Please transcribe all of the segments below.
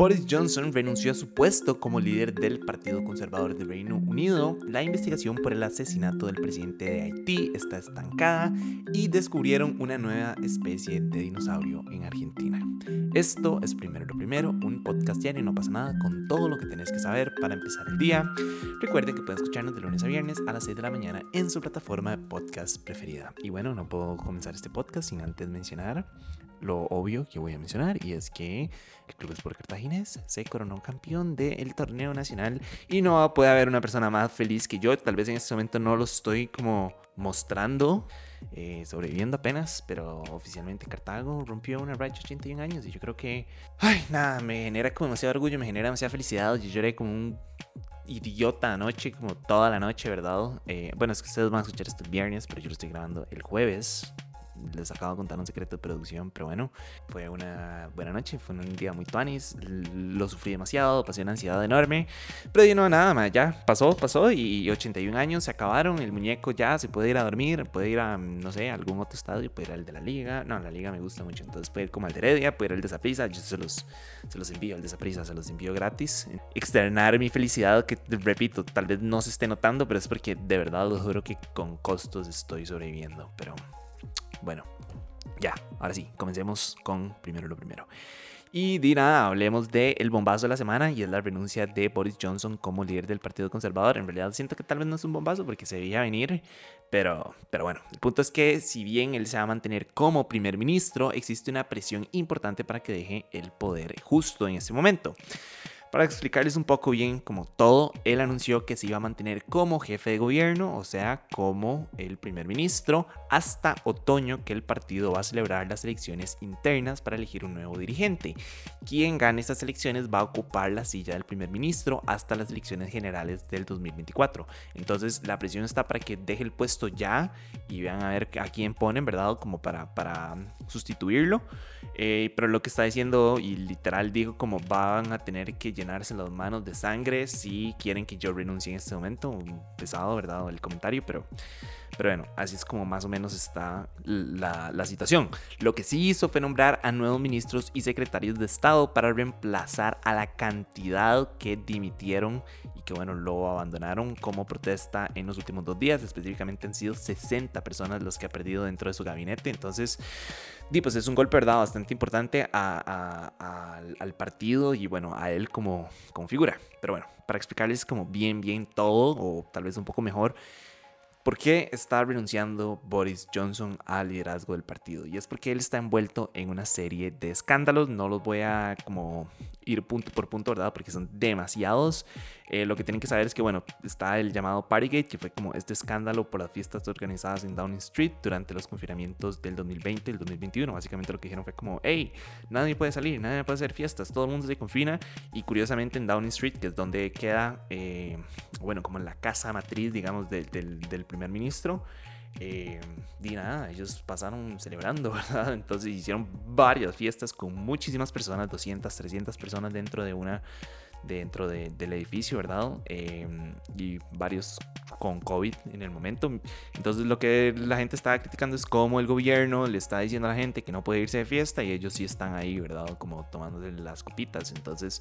Boris Johnson renunció a su puesto como líder del Partido Conservador del Reino Unido. La investigación por el asesinato del presidente de Haití está estancada y descubrieron una nueva especie de dinosaurio en Argentina. Esto es Primero lo Primero, un podcast diario, no pasa nada, con todo lo que tenés que saber para empezar el día. Recuerden que pueden escucharnos de lunes a viernes a las 6 de la mañana en su plataforma de podcast preferida. Y bueno, no puedo comenzar este podcast sin antes mencionar lo obvio que voy a mencionar y es que el Club Sport Se coronó campeón del torneo nacional y no puede haber una persona más feliz que yo. Tal vez en este momento no lo estoy como mostrando, eh, sobreviviendo apenas, pero oficialmente Cartago rompió una racha de 81 años y yo creo que, ay, nada, me genera como demasiado orgullo, me genera demasiada felicidad. Yo lloré como un idiota anoche, como toda la noche, ¿verdad? Eh, bueno, es que ustedes van a escuchar esto el viernes, pero yo lo estoy grabando el jueves les acabo de contar un secreto de producción, pero bueno, fue una buena noche, fue un día muy tuanis, lo sufrí demasiado, pasé una ansiedad enorme, pero yo no, nada más, ya pasó, pasó y 81 años se acabaron, el muñeco ya se puede ir a dormir, puede ir a, no sé, algún otro estadio, puede ir al de la liga, no, la liga me gusta mucho, entonces puede ir como al de Heredia, puede ir al de Zaprisa, yo se los, se los envío al de Zaprisa, se los envío gratis, externar mi felicidad que, repito, tal vez no se esté notando, pero es porque de verdad lo juro que con costos estoy sobreviviendo, pero... Bueno, ya, ahora sí, comencemos con primero lo primero. Y di nada, hablemos del el bombazo de la semana y es la renuncia de Boris Johnson como líder del Partido Conservador. En realidad siento que tal vez no es un bombazo porque se veía venir, pero, pero bueno, el punto es que si bien él se va a mantener como primer ministro, existe una presión importante para que deje el poder justo en ese momento. Para explicarles un poco bien como todo, él anunció que se iba a mantener como jefe de gobierno, o sea, como el primer ministro, hasta otoño que el partido va a celebrar las elecciones internas para elegir un nuevo dirigente. Quien gane estas elecciones va a ocupar la silla del primer ministro hasta las elecciones generales del 2024. Entonces la presión está para que deje el puesto ya y vean a ver a quién ponen, ¿verdad? Como para, para sustituirlo. Eh, pero lo que está diciendo y literal dijo como van a tener que llenarse las manos de sangre si quieren que yo renuncie en este momento. Pesado, ¿verdad? El comentario, pero, pero bueno, así es como más o menos está la, la situación. Lo que sí hizo fue nombrar a nuevos ministros y secretarios de Estado para reemplazar a la cantidad que dimitieron que bueno, lo abandonaron como protesta en los últimos dos días. Específicamente han sido 60 personas los que ha perdido dentro de su gabinete. Entonces, pues es un golpe, ¿verdad? Bastante importante al partido y bueno, a él como, como figura. Pero bueno, para explicarles como bien, bien todo, o tal vez un poco mejor, ¿Por qué está renunciando Boris Johnson al liderazgo del partido? Y es porque él está envuelto en una serie de escándalos. No los voy a como ir punto por punto, ¿verdad? Porque son demasiados. Eh, lo que tienen que saber es que, bueno, está el llamado Partygate, que fue como este escándalo por las fiestas organizadas en Downing Street durante los confinamientos del 2020 y el 2021. Básicamente lo que dijeron fue como, hey, nadie puede salir, nadie puede hacer fiestas, todo el mundo se confina. Y curiosamente en Downing Street, que es donde queda, eh, bueno, como en la casa matriz, digamos, del, del primer ministro, eh, y nada, ellos pasaron celebrando, ¿verdad? Entonces hicieron varias fiestas con muchísimas personas, 200, 300 personas dentro de una dentro del edificio, ¿verdad? Em, y varios con COVID en el momento. Entonces lo que la gente estaba criticando es cómo el gobierno le está diciendo a la gente que no puede irse de fiesta y ellos sí están ahí, ¿verdad? Como tomándose las copitas. Entonces,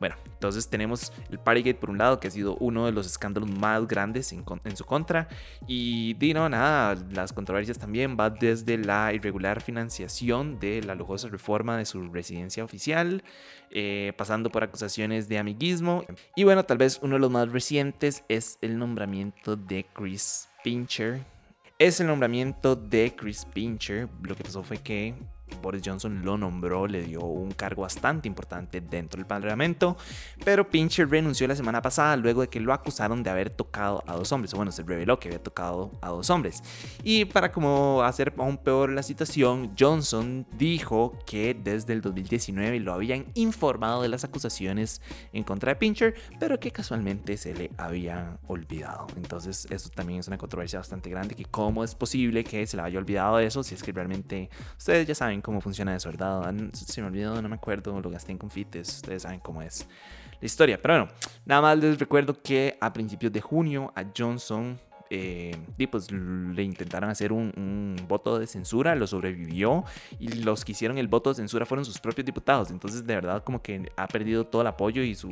bueno, entonces tenemos el Partygate por un lado, que ha sido uno de los escándalos más grandes en, en su contra. Y Dino, nada, las controversias también va desde la irregular financiación de la lujosa reforma de su residencia oficial, eh, pasando por acusaciones de amiguismo. Y bueno, tal vez uno de los más recientes es el nombramiento de Chris Pincher. Es el nombramiento de Chris Pincher. Lo que pasó fue que Boris Johnson lo nombró, le dio un cargo bastante importante dentro del Parlamento, pero Pincher renunció la semana pasada luego de que lo acusaron de haber tocado a dos hombres, o bueno, se reveló que había tocado a dos hombres. Y para como hacer aún peor la situación, Johnson dijo que desde el 2019 lo habían informado de las acusaciones en contra de Pincher, pero que casualmente se le había olvidado. Entonces, eso también es una controversia bastante grande, que cómo es posible que se le haya olvidado eso, si es que realmente ustedes ya saben cómo funciona eso, ¿verdad? Se me olvidó, no me acuerdo, lo gasté en confites, ustedes saben cómo es la historia. Pero bueno, nada más les recuerdo que a principios de junio a Johnson eh, y pues le intentaron hacer un, un, voto de censura, lo sobrevivió y los que hicieron el voto de censura fueron sus propios diputados. Entonces de verdad como que ha perdido todo el apoyo y su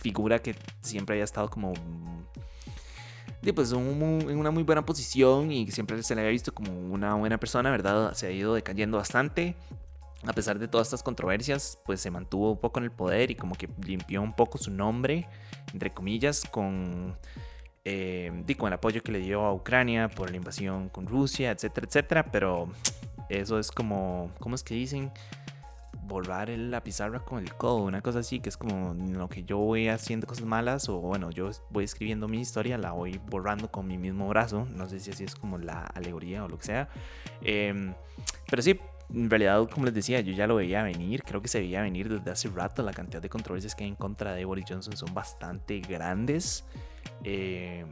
figura que siempre haya estado como pues en una muy buena posición y siempre se le había visto como una buena persona, ¿verdad? Se ha ido decayendo bastante. A pesar de todas estas controversias, pues se mantuvo un poco en el poder y como que limpió un poco su nombre, entre comillas, con, eh, con el apoyo que le dio a Ucrania por la invasión con Rusia, etcétera, etcétera. Pero eso es como, ¿cómo es que dicen? Borrar la pizarra con el codo, una cosa así, que es como lo que yo voy haciendo cosas malas o bueno, yo voy escribiendo mi historia, la voy borrando con mi mismo brazo, no sé si así es como la alegoría o lo que sea, em, pero sí, en realidad, como les decía, yo ya lo veía venir, creo que se veía venir desde hace rato, la cantidad de controversias que hay en contra de Boris Johnson son bastante grandes. Eh,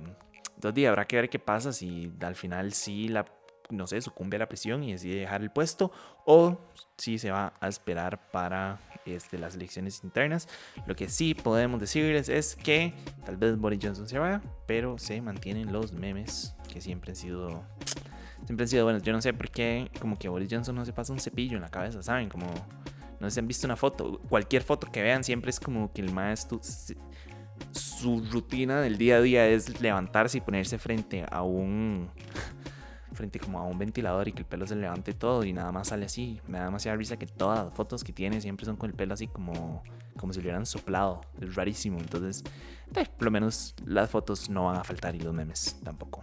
entonces, habrá que ver qué pasa si al final sí la no sé, sucumbe a la presión y decide dejar el puesto o si se va a esperar para este, las elecciones internas. Lo que sí podemos decirles es que tal vez Boris Johnson se vaya, pero se mantienen los memes que siempre han sido siempre han sido buenos. Yo no sé por qué como que Boris Johnson no se pasa un cepillo en la cabeza, ¿saben? Como no sé si han visto una foto, cualquier foto que vean siempre es como que el maestro su rutina del día a día es levantarse y ponerse frente a un frente como a un ventilador y que el pelo se levante todo y nada más sale así. Me da demasiada risa que todas las fotos que tiene siempre son con el pelo así como, como si le hubieran soplado. Es rarísimo. Entonces, eh, por lo menos las fotos no van a faltar y los memes tampoco.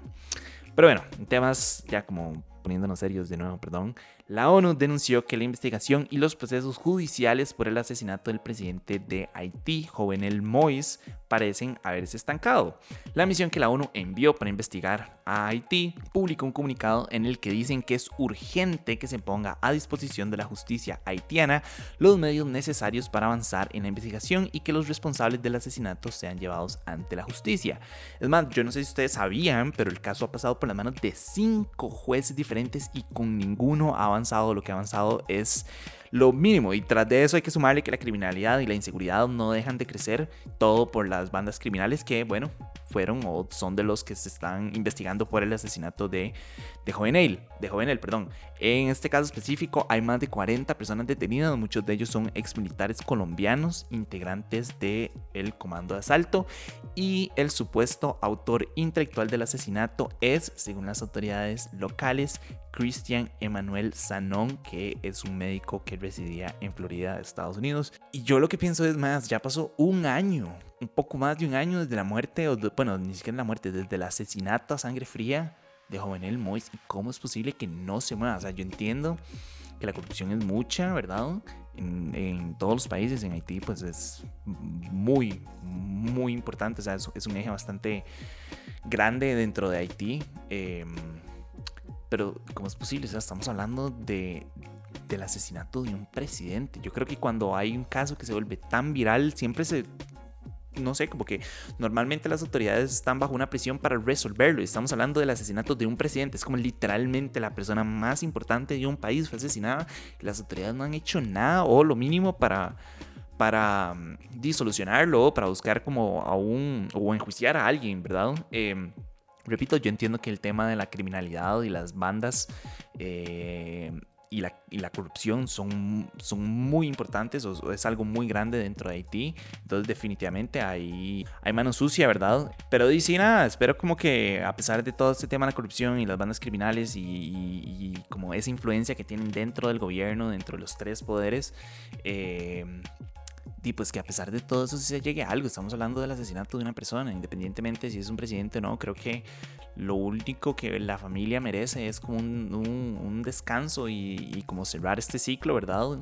Pero bueno, temas ya como poniéndonos serios de nuevo, perdón, la ONU denunció que la investigación y los procesos judiciales por el asesinato del presidente de Haití, Jovenel Moïse, parecen haberse estancado. La misión que la ONU envió para investigar a Haití publicó un comunicado en el que dicen que es urgente que se ponga a disposición de la justicia haitiana los medios necesarios para avanzar en la investigación y que los responsables del asesinato sean llevados ante la justicia. Es más, yo no sé si ustedes sabían, pero el caso ha pasado por las manos de cinco jueces diferentes y con ninguno ha Lo que ha avanzado es lo mínimo. Y tras de eso hay que sumarle que la criminalidad y la inseguridad no dejan de crecer, todo por las bandas criminales que, bueno, fueron o son de los que se están investigando por el asesinato de, de Jovenel, de Jovenel, perdón. En este caso específico hay más de 40 personas detenidas, muchos de ellos son exmilitares colombianos, integrantes del el comando de asalto y el supuesto autor intelectual del asesinato es, según las autoridades locales, Christian Emanuel Sanon, que es un médico que residía en Florida, Estados Unidos. Y yo lo que pienso es más, ya pasó un año, un poco más de un año desde la muerte, o bueno, ni siquiera la muerte, desde el asesinato a sangre fría de Jovenel Mois. ¿Y cómo es posible que no se mueva? O sea, yo entiendo que la corrupción es mucha, ¿verdad? En, todos los países, en Haití, pues es muy, muy importante. O sea, es, un eje bastante grande dentro de Haití. Eh, pero, ¿cómo es posible? O sea, estamos hablando de, del asesinato de un presidente. Yo creo que cuando hay un caso que se vuelve tan viral, siempre se no sé, como que normalmente las autoridades están bajo una presión para resolverlo. Estamos hablando del asesinato de un presidente. Es como literalmente la persona más importante de un país fue asesinada. Las autoridades no han hecho nada o lo mínimo para, para mm, disolucionarlo, para buscar como a un, o enjuiciar a alguien, ¿verdad? Eh, Repito, yo entiendo que el tema de la criminalidad y las bandas eh, y, la, corrupción son, son muy importantes o, es algo muy grande dentro de Haití. Entonces definitivamente hay, hay mano sucia, ¿verdad? Pero dice nada, espero como que a pesar de todo este tema de la corrupción y las bandas criminales y, y, como esa influencia que tienen dentro del gobierno, dentro de los tres poderes, eh, y pues que a pesar de todo eso se llegue a algo. Estamos hablando del asesinato de una persona, independientemente si es un presidente o no. Creo que lo único que la familia merece es como un, un, descanso y, como cerrar este ciclo, ¿verdad?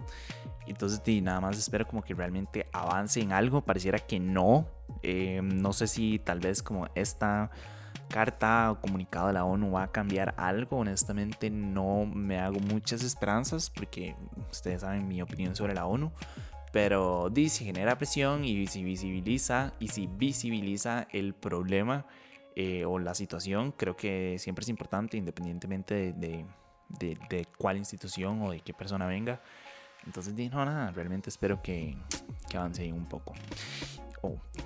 Entonces y nada más espero como que realmente avance en algo. Pareciera que no. Eh, no sé si tal vez como esta carta o comunicado de la ONU va a cambiar algo. Honestamente no me hago muchas esperanzas porque ustedes saben mi opinión sobre la ONU. Pero si genera presión y si visibiliza, y si visibiliza el problema eh, o la situación, creo que siempre es importante, independientemente de, de, de, cuál institución o de qué persona venga. Entonces, no, nada, realmente espero que, que avance un poco.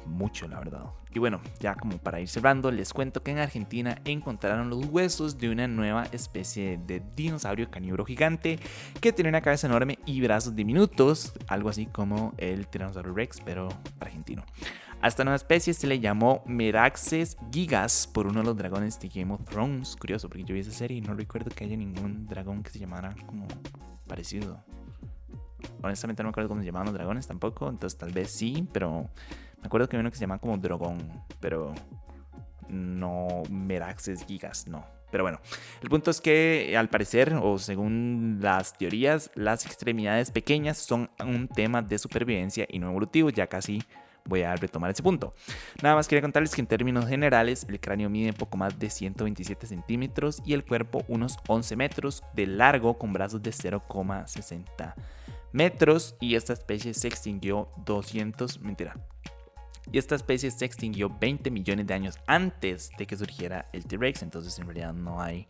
Mucho la verdad. Y bueno, ya como para ir cerrando, les cuento que en Argentina encontraron los huesos de una nueva especie de dinosaurio carnívoro gigante que tiene una cabeza enorme y brazos diminutos, algo así como el Tiranosaurio Rex, pero argentino. A esta nueva especie se le llamó Meraxes gigas por uno de los dragones de Game of Thrones. Curioso, porque yo vi esa serie y no recuerdo que haya ningún dragón que se llamara como parecido. Honestamente no me acuerdo cómo se llamaban los dragones tampoco, entonces tal vez sí, pero me acuerdo que había uno que se llamaba como Dragón, pero no Meraxes gigas, no. Pero bueno, el punto es que al parecer, o según las teorías, las extremidades pequeñas son un tema de supervivencia y no evolutivo, ya casi voy a retomar ese punto. Nada más quería contarles que en términos generales el cráneo mide poco más de 127 centímetros y el cuerpo unos 11 metros de largo con brazos de 0,60 metros y esta especie se extinguió 200, mentira, y esta especie se extinguió 20 millones de años antes de que surgiera el T-Rex, entonces en realidad no hay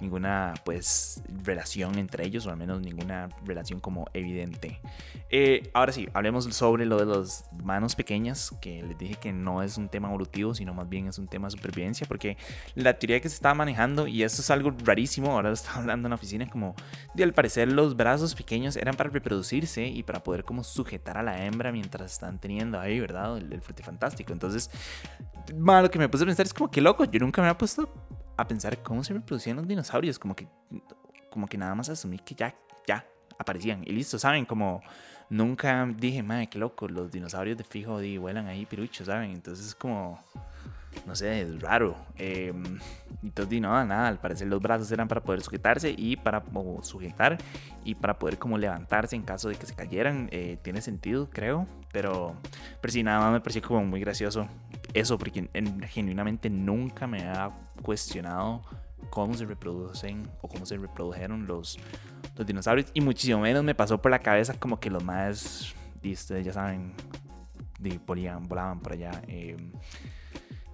ninguna pues relación entre ellos o al menos ninguna relación como evidente. Eh, ahora sí, hablemos sobre lo de las manos pequeñas, que les dije que no es un tema evolutivo, sino más bien es un tema de supervivencia, porque la teoría que se estaba manejando, y esto es algo rarísimo, ahora lo estaba hablando en la oficina, como de al parecer los brazos pequeños eran para reproducirse y para poder como sujetar a la hembra mientras están teniendo ahí, ¿verdad? El, el fantástico. Entonces, lo que me puse a pensar es como que loco, yo nunca me había puesto a pensar cómo se reproducían los dinosaurios, como que, como que nada más asumí que ya, ya aparecían y listo, ¿saben? Como nunca dije, madre, qué loco, los dinosaurios de fijo y vuelan ahí piruchos, ¿saben? Entonces es como no sé, es raro. Eh, entonces, no, nada, al parecer los brazos eran para poder sujetarse y para sujetar y para poder como levantarse en caso de que se cayeran. Eh, tiene sentido, creo, pero, pero sí, nada más me pareció como muy gracioso eso, porque genuinamente nunca me ha cuestionado cómo se reproducen o cómo se reprodujeron los, los dinosaurios y muchísimo menos me pasó por la cabeza como que los más, y ustedes ya saben, de, volaban por allá. Eh,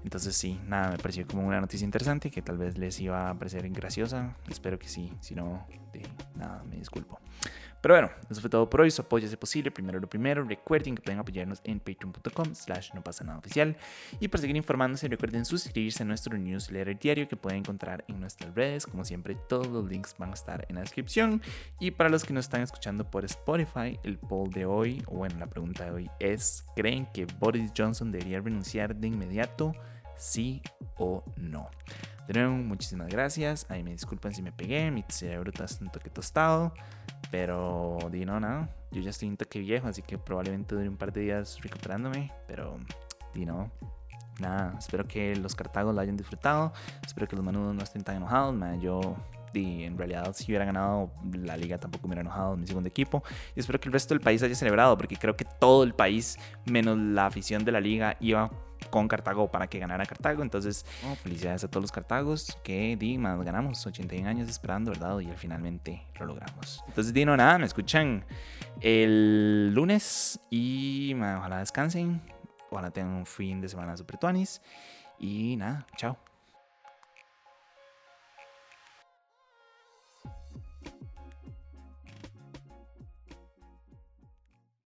entonces sí, nada, me pareció como una noticia interesante que tal vez les iba a parecer graciosa. Espero que sí, si no, nada, me disculpo. Pero bueno, eso fue todo por hoy. Su apoyo es posible. Primero lo primero. Recuerden que pueden apoyarnos en patreon.com slash no pasa nada oficial. Y para seguir informándose, recuerden suscribirse a nuestro newsletter diario que pueden encontrar en nuestras redes. Como siempre, todos los links van a estar en la descripción. Y para los que nos están escuchando por Spotify, el poll de hoy, o bueno, la pregunta de hoy es, ¿creen que Boris Johnson debería renunciar de inmediato? sí o no. De nuevo, muchísimas gracias. Ahí me disculpen si me pegué, mi cerebro está un toque tostado. Pero, di no, nada. Yo ya estoy un toque viejo, así que probablemente dure un par de días recuperándome. Pero, di no. Nada, espero que los cartagos lo hayan disfrutado. Espero que los manudos no estén tan enojados. yo y en realidad si hubiera ganado la liga tampoco me hubiera enojado mi segundo equipo y espero que el resto del país haya celebrado porque creo que todo el país menos la afición de la liga iba con Cartago para que ganara Cartago. Entonces, felicidades a todos los Cartagos que di, más ganamos 81 años esperando, ¿verdad? Y finalmente lo logramos. Entonces, Dino, nada, me escuchan el lunes y ojalá descansen. Ojalá tengan un fin de semana super tuanis. Y nada, chao.